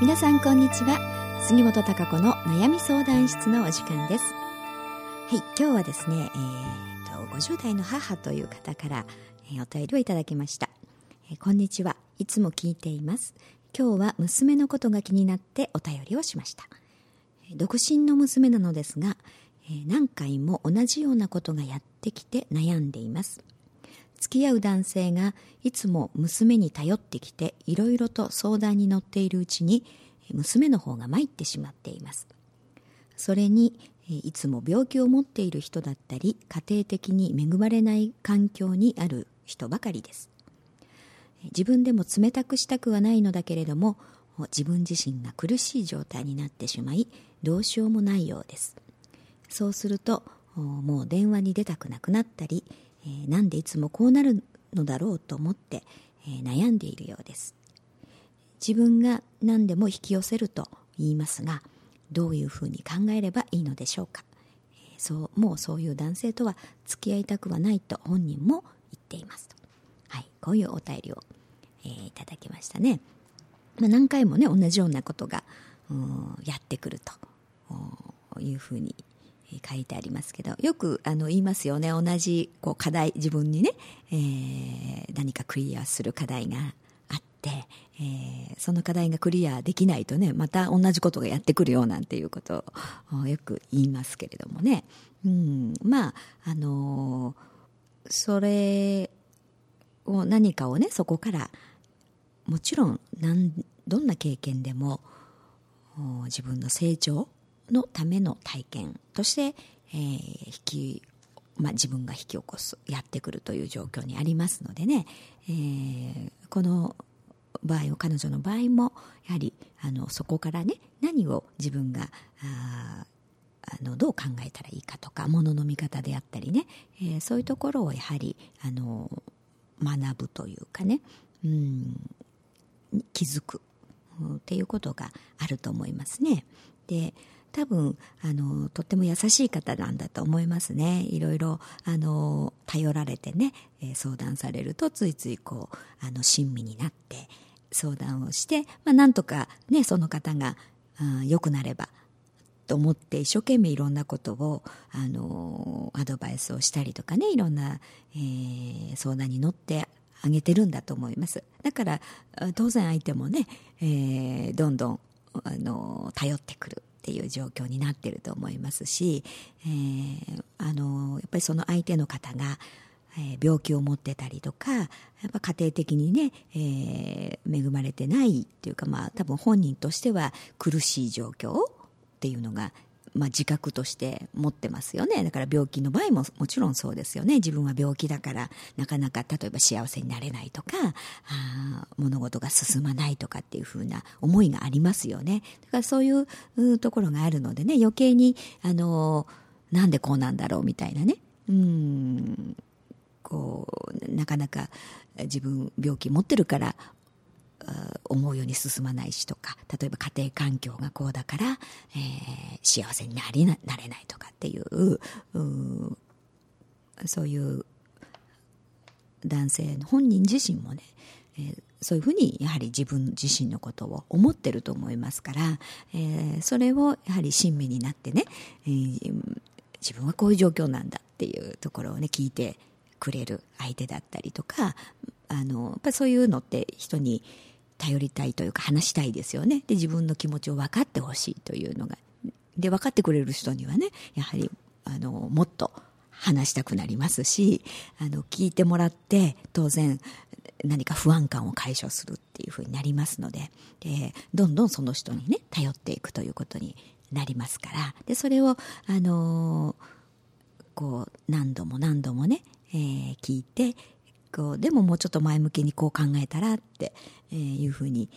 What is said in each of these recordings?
皆さんこんにちは。杉本孝子の悩み相談室のお時間です。はい今日はですね、えーと、50代の母という方から、えー、お便りをいただきました、えー、こんにちは。いつも聞いています。今日は娘のことが気になってお便りをしました。独身の娘なのですがえ何回も同じようなことがやってきて悩んでいます。付き合う男性がいつも娘に頼ってきていろいろと相談に乗っているうちに娘の方が参ってしまっています。それにいつも病気を持っている人だったり家庭的に恵まれない環境にある人ばかりです。自分でも冷たくしたくはないのだけれども自分自身が苦しい状態になってしまいどうしようもないようです。そうするともう電話に出たくなくなったりえー、なんでいつもこうなるのだろうと思って、えー、悩んでいるようです。自分が何でも引き寄せると言いますがどういうふうに考えればいいのでしょうか、えー、そうもうそういう男性とは付き合いたくはないと本人も言っています、はい、こういうお便りを、えー、いただきましたね、まあ、何回もね同じようなことがやってくるというふうに書いてありますけどよくあの言いますよね。同じこう課題自分にね、えー、何かクリアする課題があって、えー、その課題がクリアできないとねまた同じことがやってくるよなんていうことをよく言いますけれどもね、うん、まああのー、それを何かをねそこからもちろんどんな経験でも自分の成長のための体験として、えー、引きまあ、自分が引き起こすやってくるという状況にありますのでね、えー、この場合を彼女の場合もやはりあのそこからね何を自分がああのどう考えたらいいかとかものの見方であったりね、えー、そういうところをやはりあの学ぶというかね、うん、気づくっていうことがあると思いますね。で多分あのとっても優しい方なんだと思いますね。いろいろあの頼られてね、え、相談されるとついついこうあの親身になって相談をして、まあ、なんとかねその方が良くなればと思って一生懸命いろんなことをあのアドバイスをしたりとかねいろんな、えー、相談に乗ってあげてるんだと思います。だから当然相手もね、えー、どんどんあの頼ってくる。っていう状況になってると思いますし、えー、あのやっぱりその相手の方が、えー、病気を持ってたりとかやっぱ家庭的にね、えー、恵まれてないっていうかまあ多分本人としては苦しい状況っていうのがまあ、自覚として持ってますよね。だから病気の場合ももちろんそうですよね。自分は病気だからなかなか例えば幸せになれないとかあ物事が進まないとかっていうふうな思いがありますよね。だからそういうところがあるのでね余計にあのなんでこうなんだろうみたいなね。うんこうなかなか自分病気持ってるから思うように進まないしとか例えば家庭環境がこうだから、えー、幸せになりななれないとかっていうそういう男性の本人自身もね、えー、そういうふうにやはり自分自身のことを思ってると思いますから、えー、それをやはり親身になってね、えー、自分はこういう状況なんだっていうところをね聞いてくれる相手だったりとかあのやっぱそういうのって人に頼りたいというか話したいですよね。で自分の気持ちを分かってほしいというのが。で分かってくれる人にはねやはりあのもっと話したくなりますしあの聞いてもらって当然何か不安感を解消するっていうふうになりますのででどんどんその人にね頼っていくということになりますから。でそれをあのこう何度も何度もね、えー、聞いてこうでももうちょっと前向きにこう考えたらっていうふうに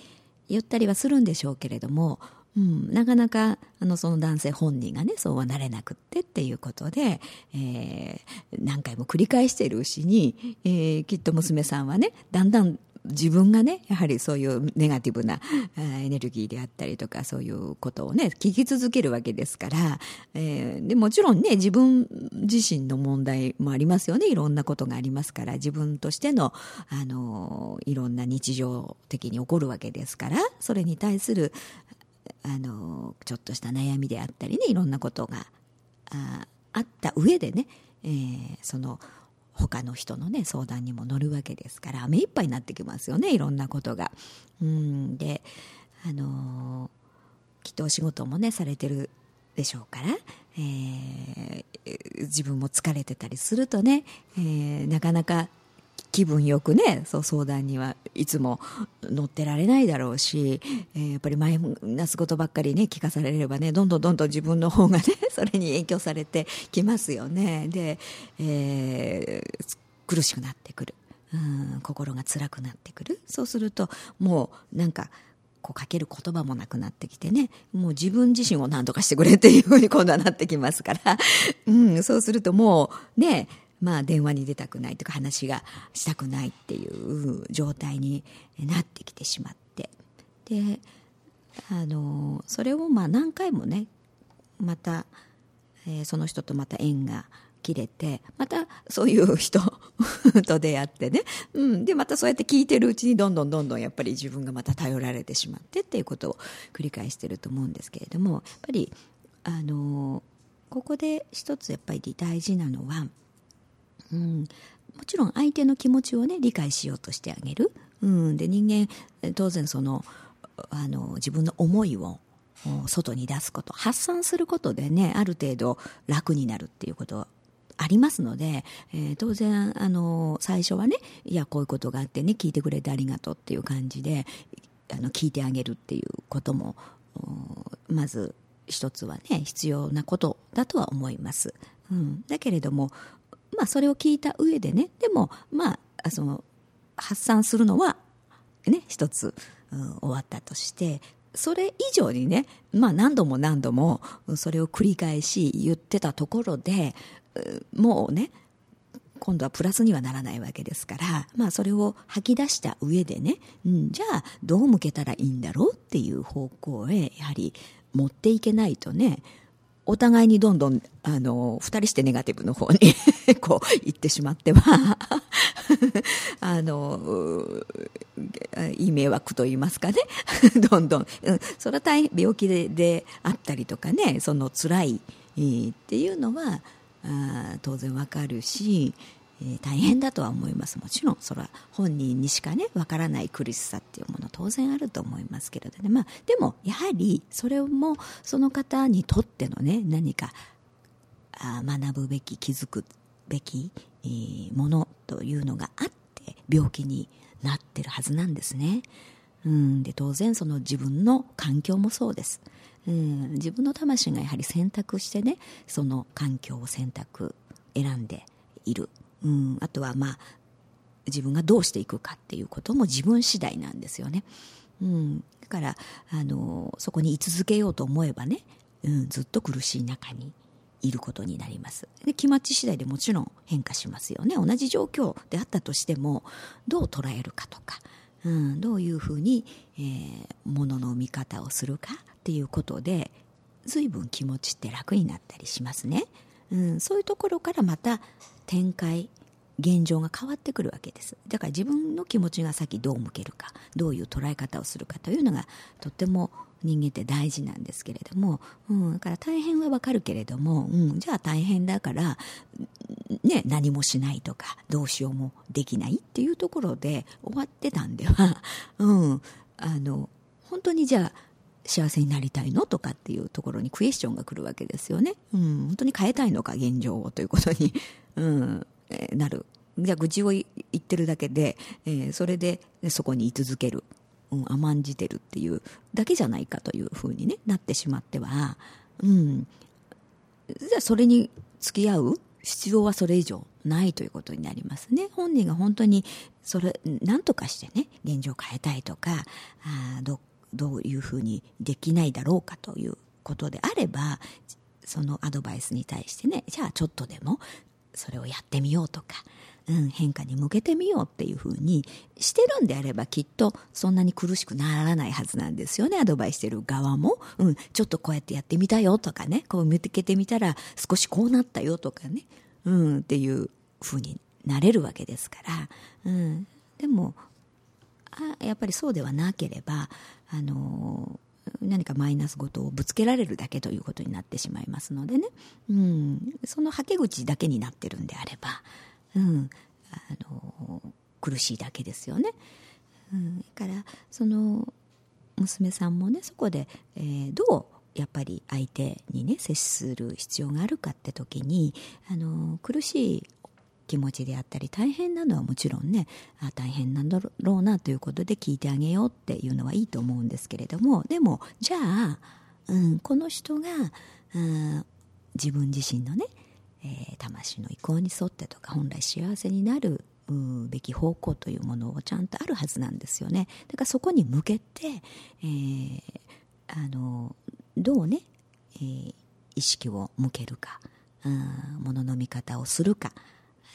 言ったりはするんでしょうけれども、うん、なかなかあのその男性本人がねそうはなれなくってっていうことで、えー、何回も繰り返しているうちに、えー、きっと娘さんはねだんだん自分がねやはりそういうネガティブなエネルギーであったりとかそういうことをね聞き続けるわけですから、えー、でもちろんね自分自身の問題もありますよね。いろんなことがありますから自分としてのあのいろんな日常的に起こるわけですからそれに対するあのちょっとした悩みであったりねいろんなことがああった上でね、えー、その他の人のね相談にも乗るわけですから目いっぱいになってきますよねいろんなことが。うんであのー、きっとお仕事もねされてるでしょうから、えー、自分も疲れてたりするとね、えー、なかなか気分よくねそう相談にはいつも乗ってられないだろうし、えー、やっぱりマイナスことばっかりね聞かされればねどんどんどんどん自分の方がね それに影響されてきますよね。で、えー、苦しくなってくる。うん心が辛くなってくる。そうするともうなんかこうかける言葉もなくなってきてねもう自分自身を何とかしてくれっていうふうに今度はなってきますから、うん、そうするともうねまあ、電話に出たくないとか話がしたくないっていう状態になってきてしまって。であのそれをまあ何回もねまた、えー、その人とまた縁が切れてまたそういう人 と出会ってね、うん、でまたそうやって聞いてるうちにどんどんどんどんやっぱり自分がまた頼られてしまってっていうことを繰り返してると思うんですけれどもやっぱりあのここで一つやっぱり大事なのはうん、もちろん相手の気持ちをね理解しようとしてあげる、うん、で人間当然そのあの自分の思いを外に出すこと発散することでねある程度楽になるっていうことありますので、えー、当然あの最初はねいやこういうことがあってね聞いてくれてありがとうっていう感じであの聞いてあげるっていうこともまず一つはね必要なことだとは思います。うん、だけれどもまあ、それを聞いた上でねでもまあその発散するのはね一つ、うん、終わったとしてそれ以上にね、まあ、何度も何度もそれを繰り返し言ってたところでもうね今度はプラスにはならないわけですから、まあ、それを吐き出した上でね、うん、じゃあどう向けたらいいんだろうっていう方向へやはり持っていけないとねお互いにどんどん、あの、二人してネガティブの方に こう、行ってしまっては あの、いい迷惑と言いますかね。どんどん、うん、それは大変、病気でであったりとかね、その辛い、っていうのは、あ当然わかるし、えー、大変だとは思います。もちろんそれは本人にしかねわからない苦しさっていうもの当然あると思いますけれどね、まあ、でもやはりそれもその方にとってのね何かあ学ぶべき気づくべき、えー、ものというのがあって病気になってるはずなんですね。うん、で当然その自分の環境もそうです、うん、自分の魂がやはり選択してねその環境を選択選んでいる。うん、あとはまあ自分がどうしていくかっていうことも自分次第なんですよね。うん、だからあのそこに居続けようと思えばね、うん、ずっと苦しい中にいることになります。で気持ち次第でもちろん変化しますよね。同じ状況であったとしてもどう捉えるかとか、うん、どういうふうに、えー、ものの見方をするかっていうことで随分気持ちって楽になったりしますね。うん、そういうところからまた展開現状が変わってくるわけです。だから自分の気持ちが先どう向けるかどういう捉え方をするかというのがとっても人間って大事なんですけれども、うん、だから大変はわかるけれども、うん、じゃあ大変だから、ね、何もしないとかどうしようもできないっていうところで終わってたんでは、うん、あの本当にじゃあ幸せになりたいのとかっていうところにクエスチョンが来るわけですよね。うん、本当に変えたいのか現状をということに、うん。えー、なる。じゃあ愚痴を言ってるだけで、えー、それでそこに居続ける、うん、甘んじてるっていうだけじゃないかというふうに、ね、なってしまっては、うん、じゃあそれに付き合う？必要はそれ以上ないということになりますね。本人が本当にそれ何とかしてね現状を変えたいとかあどどういうふうにできないだろうかということであればそのアドバイスに対してねじゃあちょっとでもそれをやってみようとか、うん、変化に向けてみようっていうふうにしてるんであればきっとそんなに苦しくならないはずなんですよねアドバイスしてる側も、うん、ちょっとこうやってやってみたよとかねこう見つけてみたら少しこうなったよとかね、うん、っていうふうになれるわけですから、うん、でもやっぱりそうではなければあの何かマイナスことをぶつけられるだけということになってしまいますのでね、うん、そのはけ口だけになってるんであれば、うん、あの苦しいだけですよね。うん、だからその娘さんもねそこで、えー、どうやっぱり相手にね接する必要があるかって時にあの苦しい気持ちであったり大変なのはもちろんねあ大変なんだろうなということで聞いてあげようっていうのはいいと思うんですけれどもでもじゃあ、うん、この人が、うん、自分自身のね、えー、魂の意向に沿ってとか本来幸せになるべき方向というものをちゃんとあるはずなんですよね。だからそこに向けて、えー、あのどうね、えー、意識を向けるか、うん、ものの見方をするか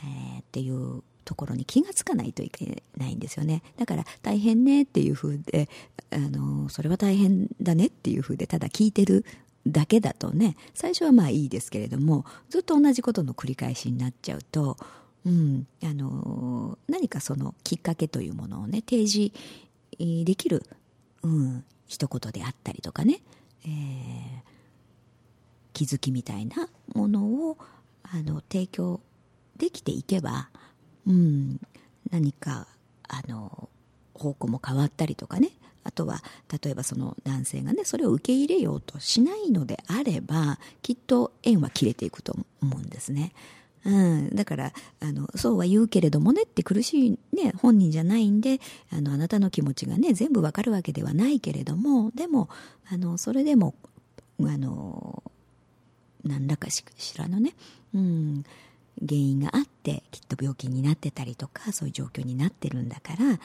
えー、っていうところに気がつかないといけないんですよね。だから大変ねっていう風であのそれは大変だねっていう風でただ聞いてるだけだとね最初はまあいいですけれどもずっと同じことの繰り返しになっちゃうと、うん、あの何かそのきっかけというものをね提示できる、うん、一言であったりとかね、えー、気づきみたいなものをあの提供できていけば、うん、何かあの方向も変わったりとかねあとは例えばその男性がねそれを受け入れようとしないのであればきっと縁は切れていくと思うんですね。うん、だからあのそうは言うけれどもねって苦しい、ね、本人じゃないんであのあなたの気持ちがね全部わかるわけではないけれどもでもあのそれでもあの何らかしらのね、うん、原因があってきっと病気になってたりとかそういう状況になってるんだから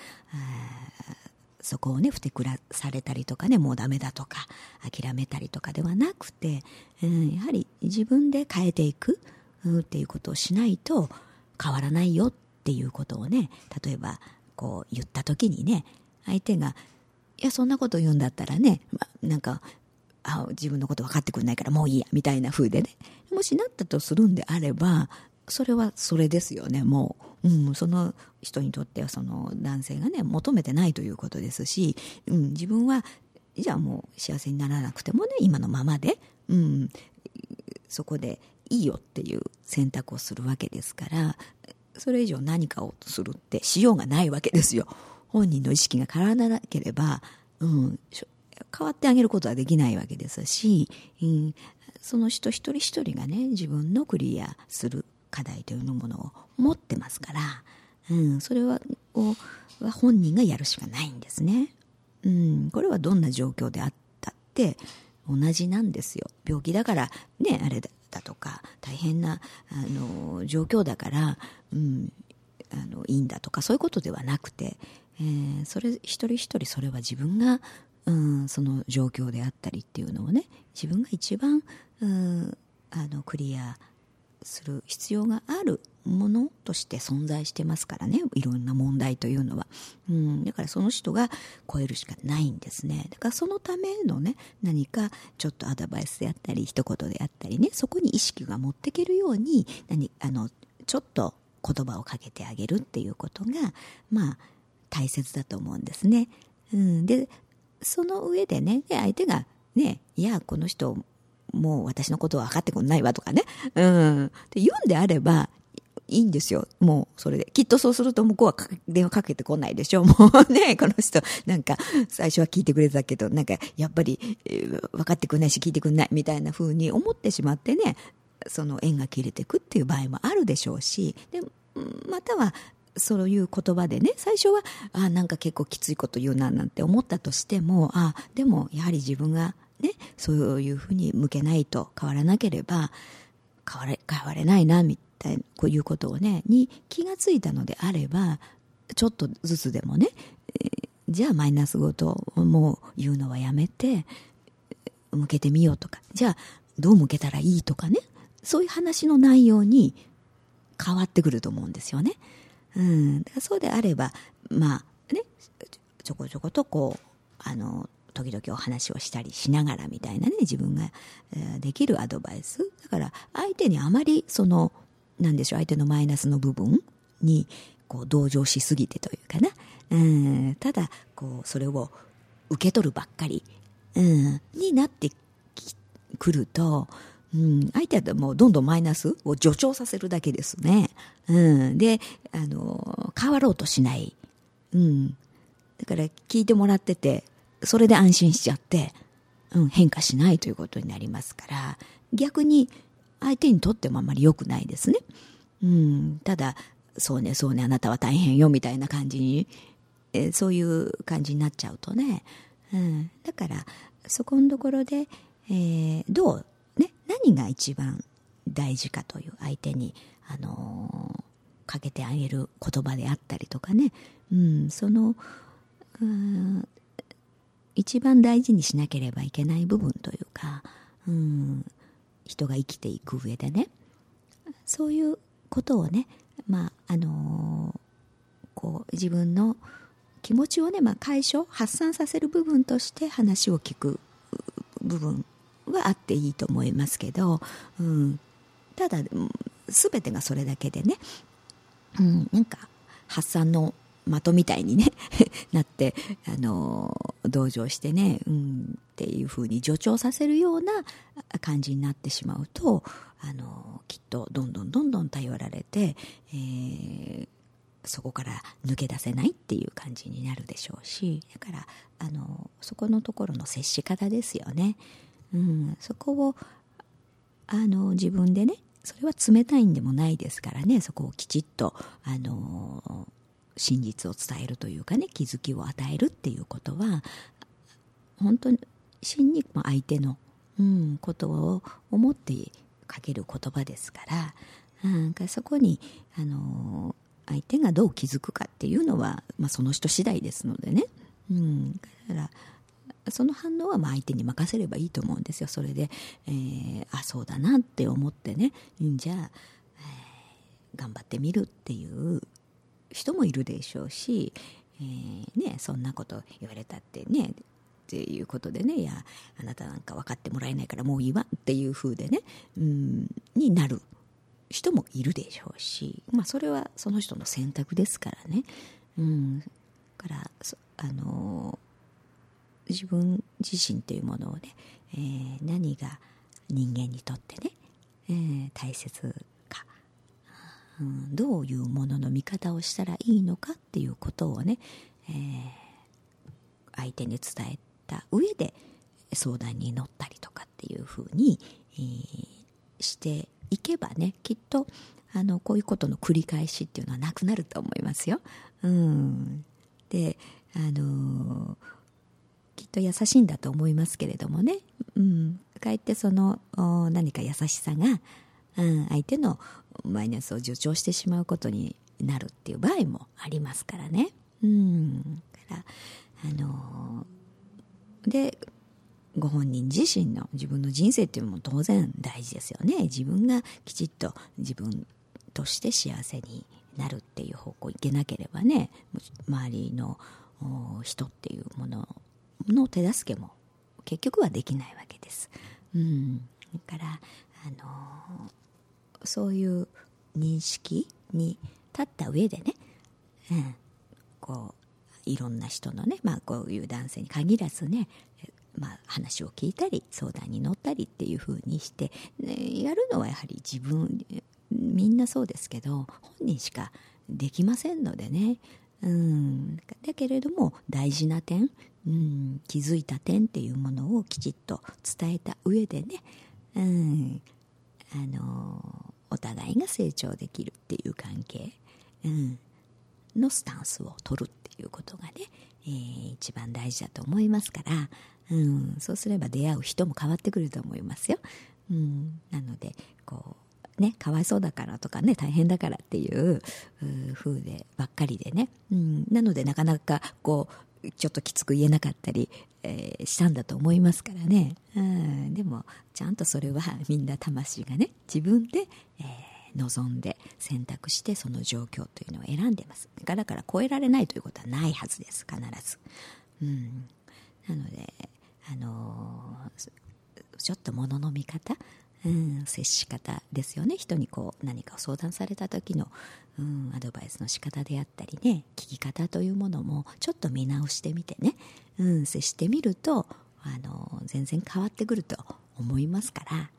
そこをねふてくらされたりとかねもうダメだとか諦めたりとかではなくて、うん、やはり自分で変えていく、うん、っていうことをしないと変わらないよっていうことをね例えばこう言った時にね相手が「いやそんなこと言うんだったらね、ま、なんかあ自分のこと分かってくれないからもういいやみたいな風でねもしなったとするんであればそれはそれですよね。もう、うん、その人にとってはその男性がね求めてないということですし、うん、自分はじゃあもう幸せにならなくてもね今のままで、うん、そこでいいよっていう選択をするわけですからそれ以上何かをするってしようがないわけですよ。本人の意識が変わらなければ、うん、変わってあげることはできないわけですし、うん、その人一人一人がね自分のクリアする課題というものを持ってますから、うん、それはを本人がやるしかないんですね。うん、これはどんな状況であったって同じなんですよ。病気だからね、あれだとか、大変なあの状況だから、うん、あのいいんだとかそういうことではなくて、えー、それ一人一人それは自分が、うん、その状況であったりっていうのをね自分が一番、うん、あのクリアする必要があるものとして存在してますからね。いろんな問題というのは、うん、だからその人が超えるしかないんですね。だからそのためのね何かちょっとアドバイスであったり一言であったりねそこに意識が持っていけるように何あのちょっと言葉をかけてあげるっていうことがまあ大切だと思うんですね、うん、でその上でね相手がねいやこの人もう私のことは分かってくんないわとかね。うん。って言うんであれば、いいんですよ。もう、それで。きっとそうすると向こうは電話かけてこないでしょ。もうね、この人、なんか、最初は聞いてくれたけど、なんか、やっぱり、えー、分かってくんないし、聞いてくんない、みたいな風に思ってしまってね、その縁が切れていくっていう場合もあるでしょうし、で、または、そういう言葉でね、最初は、あなんか結構きついこと言うな、なんて思ったとしても、あでも、やはり自分がね、そういうふうに向けないと変わらなければ変われ変われないなみたいなこういうことをねに気がついたのであればちょっとずつでもね、えー、じゃあマイナスごともう言うのはやめて向けてみようとかじゃあどう向けたらいいとかねそういう話の内容に変わってくると思うんですよね。うん、そうであればまあねちょこちょことこうあの時々お話をしたりしながらみたいなね自分が、えできるアドバイス。だから相手にあまりそのなんでしょう相手のマイナスの部分にこう同情しすぎてというかな、うん、ただこうそれを受け取るばっかり、うん、になってくると、うん、相手はもうどんどんマイナスを助長させるだけですね。うん、であの変わろうとしない、うん、だから聞いてもらっててそれで安心しちゃって、うん、変化しないということになりますから逆に相手にとってもあまり良くないですね。うん、ただそうねそうねあなたは大変よみたいな感じに、え、そういう感じになっちゃうとね、うん、だからそこのところで、えー、どうね何が一番大事かという相手にあのー、かけてあげる言葉であったりとかね、うん、そのうん一番大事にしなければいけない部分というか、うん、人が生きていく上でね。そういうことをねまああのー、こう自分の気持ちをね、まあ、解消発散させる部分として話を聞く部分はあっていいと思いますけど、うん、ただ全てがそれだけでね、うん、なんか発散の的みたいにね なってあの同情してね、うん、っていうふうに助長させるような感じになってしまうとあのきっとどんどんどんどん頼られて、えー、そこから抜け出せないっていう感じになるでしょうしだからあのそこのところの接し方ですよね。うん、そこをあの自分でねそれは冷たいんでもないですからねそこをきちっとあの真実を伝えるというかね気づきを与えるっていうことは本当に真に相手の、うん、ことを思ってかける言葉ですから、うんか、そこに、あの相手がどう気づくかっていうのは、まあ、その人次第ですのでね、うん、だからその反応はまあ相手に任せればいいと思うんですよ。それで、えー、あそうだなって思ってね、うん、じゃあ、えー、頑張ってみるっていう人もいるでしょうし、えー、ね、そんなこと言われたってねっていうことでねいやあなたなんか分かってもらえないからもういいわっていう風でね、うん、になる人もいるでしょうし、まあ、それはその人の選択ですからね。うん、からあの自分自身というものをね、えー、何が人間にとってね、えー、大切うん、どういうものの見方をしたらいいのかっていうことをね、えー、相手に伝えた上で相談に乗ったりとかっていうふうに、えー、していけばねきっとあのこういうことの繰り返しっていうのはなくなると思いますよ。うん、であのきっと優しいんだと思いますけれどもね、うん、かえってその何か優しさが、うん、相手のマイナスを助長してしまうことになるっていう場合もありますからね。うん。からあのでご本人自身の自分の人生っていうのも当然大事ですよね。自分がきちっと自分として幸せになるっていう方向いけなければね周りの人っていうものの手助けも結局はできないわけです。うん、だからあのそういう認識に立った上でね、うん、こういろんな人のね、まあ、こういう男性に限らずね、まあ、話を聞いたり相談に乗ったりっていうふうにして、ね、やるのはやはり自分みんなそうですけど本人しかできませんのでね、うん、だけれども大事な点、うん、気づいた点っていうものをきちっと伝えた上でね、うん、あのいが成長できるっていう関係、うん、のスタンスを取るっていうことがね、えー、一番大事だと思いますから、うん、そうすれば出会う人も変わってくると思いますよ。うん、なのでこうねかわいそうだからとかね大変だからっていう風でばっかりでね、うん、なのでなかなかこうちょっときつく言えなかったり、えー、したんだと思いますからね、うん、でもちゃんとそれはみんな魂がね自分で、え望んで選択してその状況というのを選んでます。だから超えられないということはないはずです必ず、うん、なのであのちょっと物の見方？うん、接し方ですよね。人にこう何かを相談された時の、うん、アドバイスの仕方であったりね。聞き方というものもちょっと見直してみてね、うん、接してみるとあの全然変わってくると思いますから、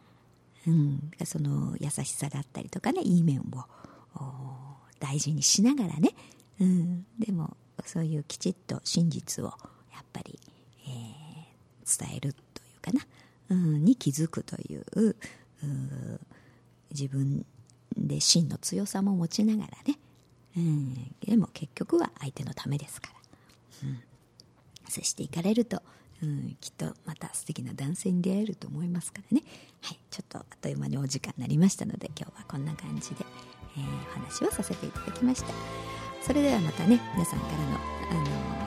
うん、その優しさだったりとかねいい面を大事にしながらね、うん、でもそういうきちっと真実をやっぱり、えー、伝えるというかな。うん、に気づくという自分で真の強さも持ちながらね、うん、でも結局は相手のためですから、うん、接していかれると、うん、きっとまた素敵な男性に出会えると思いますからね、はい、ちょっとあっという間にお時間になりましたので今日はこんな感じで、えー、お話をさせていただきました。それではまたね皆さんからの、あのー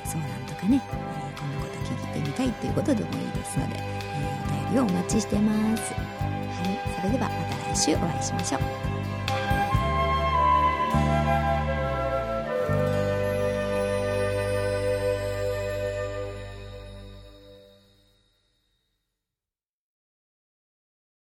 えー、相談とかね、えこんなこと聞いてみたいということでもいいですので、えお便りをお待ちしてます。はいそれではまた来週お会いしましょう。